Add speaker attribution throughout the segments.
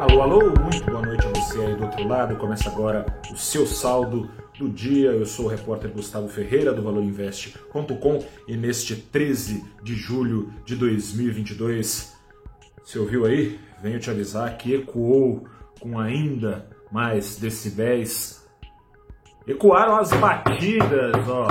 Speaker 1: Alô, alô, muito boa noite a você aí do outro lado. Começa agora o seu saldo do dia. Eu sou o repórter Gustavo Ferreira do ValorInvest.com e neste 13 de julho de 2022, você ouviu aí? Venho te avisar que ecoou com ainda mais decibéis. Ecoaram as batidas, ó,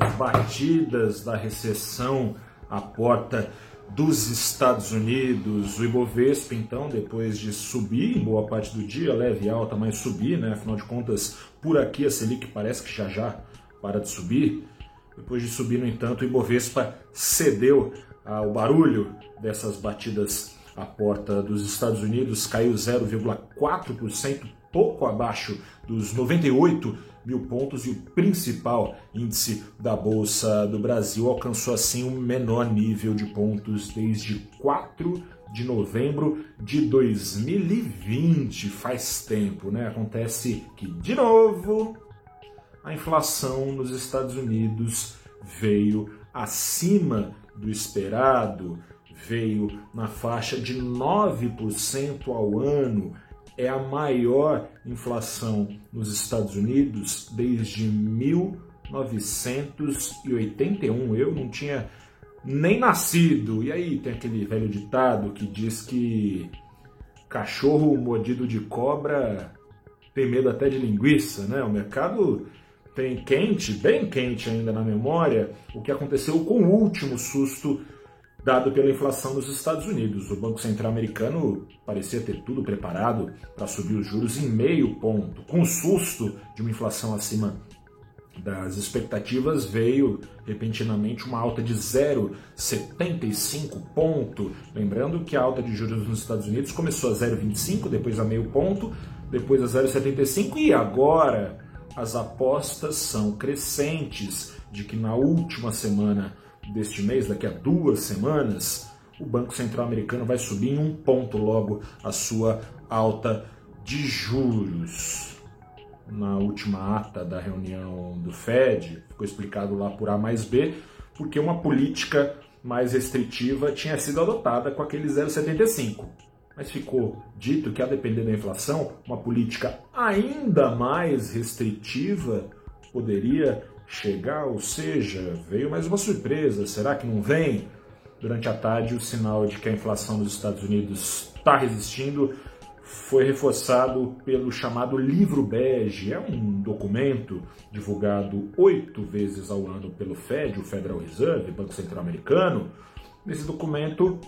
Speaker 1: as batidas da recessão à porta dos Estados Unidos. O Ibovespa, então, depois de subir em boa parte do dia, leve alta, mas subir, né? Afinal de contas, por aqui a Selic parece que já já para de subir. Depois de subir, no entanto, o Ibovespa cedeu ao barulho dessas batidas à porta dos Estados Unidos, caiu 0,4%, pouco abaixo dos 98 mil pontos e o principal índice da Bolsa do Brasil alcançou assim o menor nível de pontos desde 4 de novembro de 2020. Faz tempo, né? Acontece que, de novo, a inflação nos Estados Unidos veio acima do esperado, veio na faixa de 9% ao ano é a maior inflação nos Estados Unidos desde 1981. Eu não tinha nem nascido. E aí tem aquele velho ditado que diz que cachorro mordido de cobra tem medo até de linguiça, né? O mercado tem quente, bem quente ainda na memória, o que aconteceu com o último susto dado pela inflação nos Estados Unidos. O Banco Central americano parecia ter tudo preparado para subir os juros em meio ponto. Com o susto de uma inflação acima das expectativas, veio repentinamente uma alta de 0,75 ponto. Lembrando que a alta de juros nos Estados Unidos começou a 0,25, depois a meio ponto, depois a 0,75 e agora as apostas são crescentes de que na última semana deste mês, daqui a duas semanas, o Banco Central Americano vai subir em um ponto logo a sua alta de juros. Na última ata da reunião do Fed, ficou explicado lá por A mais B, porque uma política mais restritiva tinha sido adotada com aquele 0,75. Mas ficou dito que, a depender da inflação, uma política ainda mais restritiva poderia chegar, ou seja, veio mais uma surpresa. Será que não vem? Durante a tarde, o sinal de que a inflação dos Estados Unidos está resistindo foi reforçado pelo chamado Livro Bege. É um documento divulgado oito vezes ao ano pelo Fed, o Federal Reserve, Banco Central Americano. Nesse documento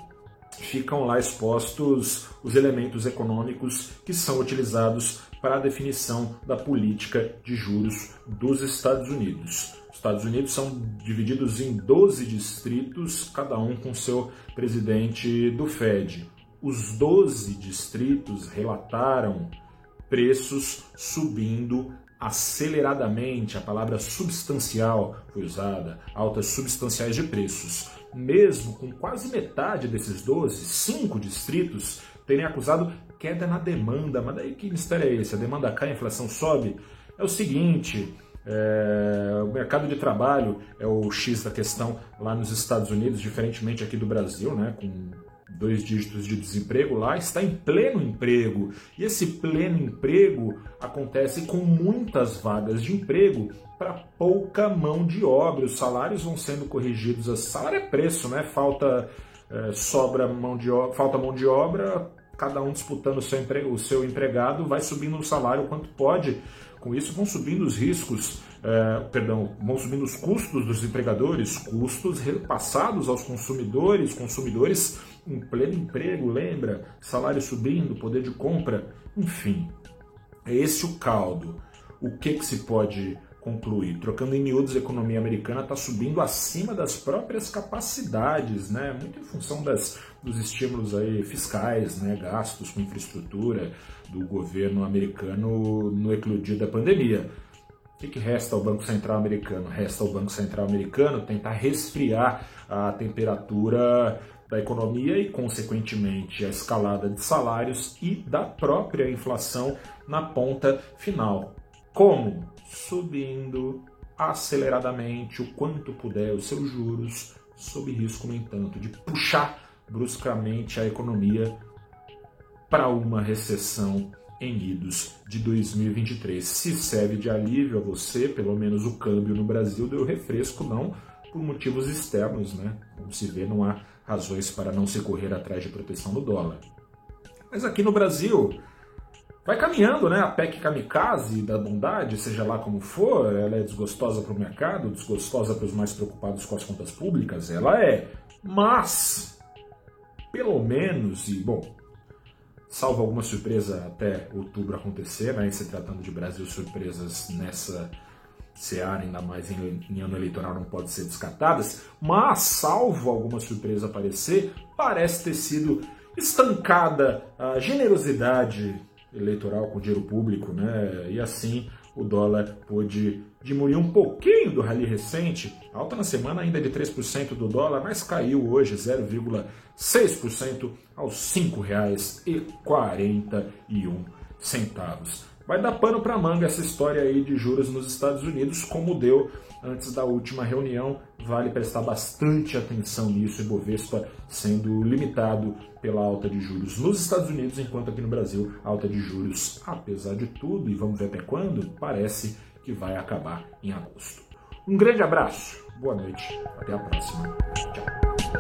Speaker 1: ficam lá expostos os elementos econômicos que são utilizados para a definição da política de juros dos Estados Unidos. Os Estados Unidos são divididos em 12 distritos, cada um com seu presidente do Fed. Os 12 distritos relataram preços subindo aceleradamente, a palavra substancial foi usada, altas substanciais de preços. Mesmo com quase metade desses 12, cinco distritos, terem acusado queda na demanda. Mas daí que mistério é esse? A demanda cai, a inflação sobe? É o seguinte, é, o mercado de trabalho é o X da questão lá nos Estados Unidos, diferentemente aqui do Brasil, né, com dois dígitos de desemprego lá, está em pleno emprego. E esse pleno emprego acontece com muitas vagas de emprego para pouca mão de obra. Os salários vão sendo corrigidos. O salário é preço, né? Falta é, sobra mão de obra, falta mão de obra, cada um disputando o seu, empre... o seu empregado, vai subindo o salário quanto pode. Com isso vão subindo os riscos, é, perdão, vão subindo os custos dos empregadores, custos repassados aos consumidores, consumidores em pleno emprego, lembra? Salário subindo, poder de compra, enfim. É esse o caldo. O que, que se pode concluir? Trocando em miúdos, a economia americana está subindo acima das próprias capacidades, né? muito em função das, dos estímulos aí fiscais, né? gastos com infraestrutura do governo americano no eclodir da pandemia. O que, que resta ao Banco Central americano? Resta ao Banco Central americano tentar resfriar a temperatura da economia e, consequentemente, a escalada de salários e da própria inflação na ponta final. Como? Subindo aceleradamente o quanto puder os seus juros, sob risco, no entanto, de puxar bruscamente a economia para uma recessão em idos de 2023. Se serve de alívio a você, pelo menos o câmbio no Brasil deu refresco, não por motivos externos, né? Como se vê, não há razões para não se correr atrás de proteção do dólar. Mas aqui no Brasil, vai caminhando, né? A PEC kamikaze da bondade, seja lá como for, ela é desgostosa para o mercado, desgostosa para os mais preocupados com as contas públicas, ela é. Mas, pelo menos, e bom, salvo alguma surpresa até outubro acontecer, né? se tratando de Brasil, surpresas nessa seara, ainda mais em, em ano eleitoral, não podem ser descartadas, mas, salvo alguma surpresa aparecer, parece ter sido estancada a generosidade eleitoral com dinheiro público, né? E assim o dólar pôde diminuir um pouquinho do rally recente, alta na semana ainda de 3% do dólar, mas caiu hoje 0,6% aos R$ 5,41. Vai dar pano para manga essa história aí de juros nos Estados Unidos, como deu antes da última reunião. Vale prestar bastante atenção nisso, Ibovespa sendo limitado pela alta de juros nos Estados Unidos, enquanto aqui no Brasil alta de juros, apesar de tudo, e vamos ver até quando, parece que vai acabar em agosto. Um grande abraço, boa noite, até a próxima. Tchau.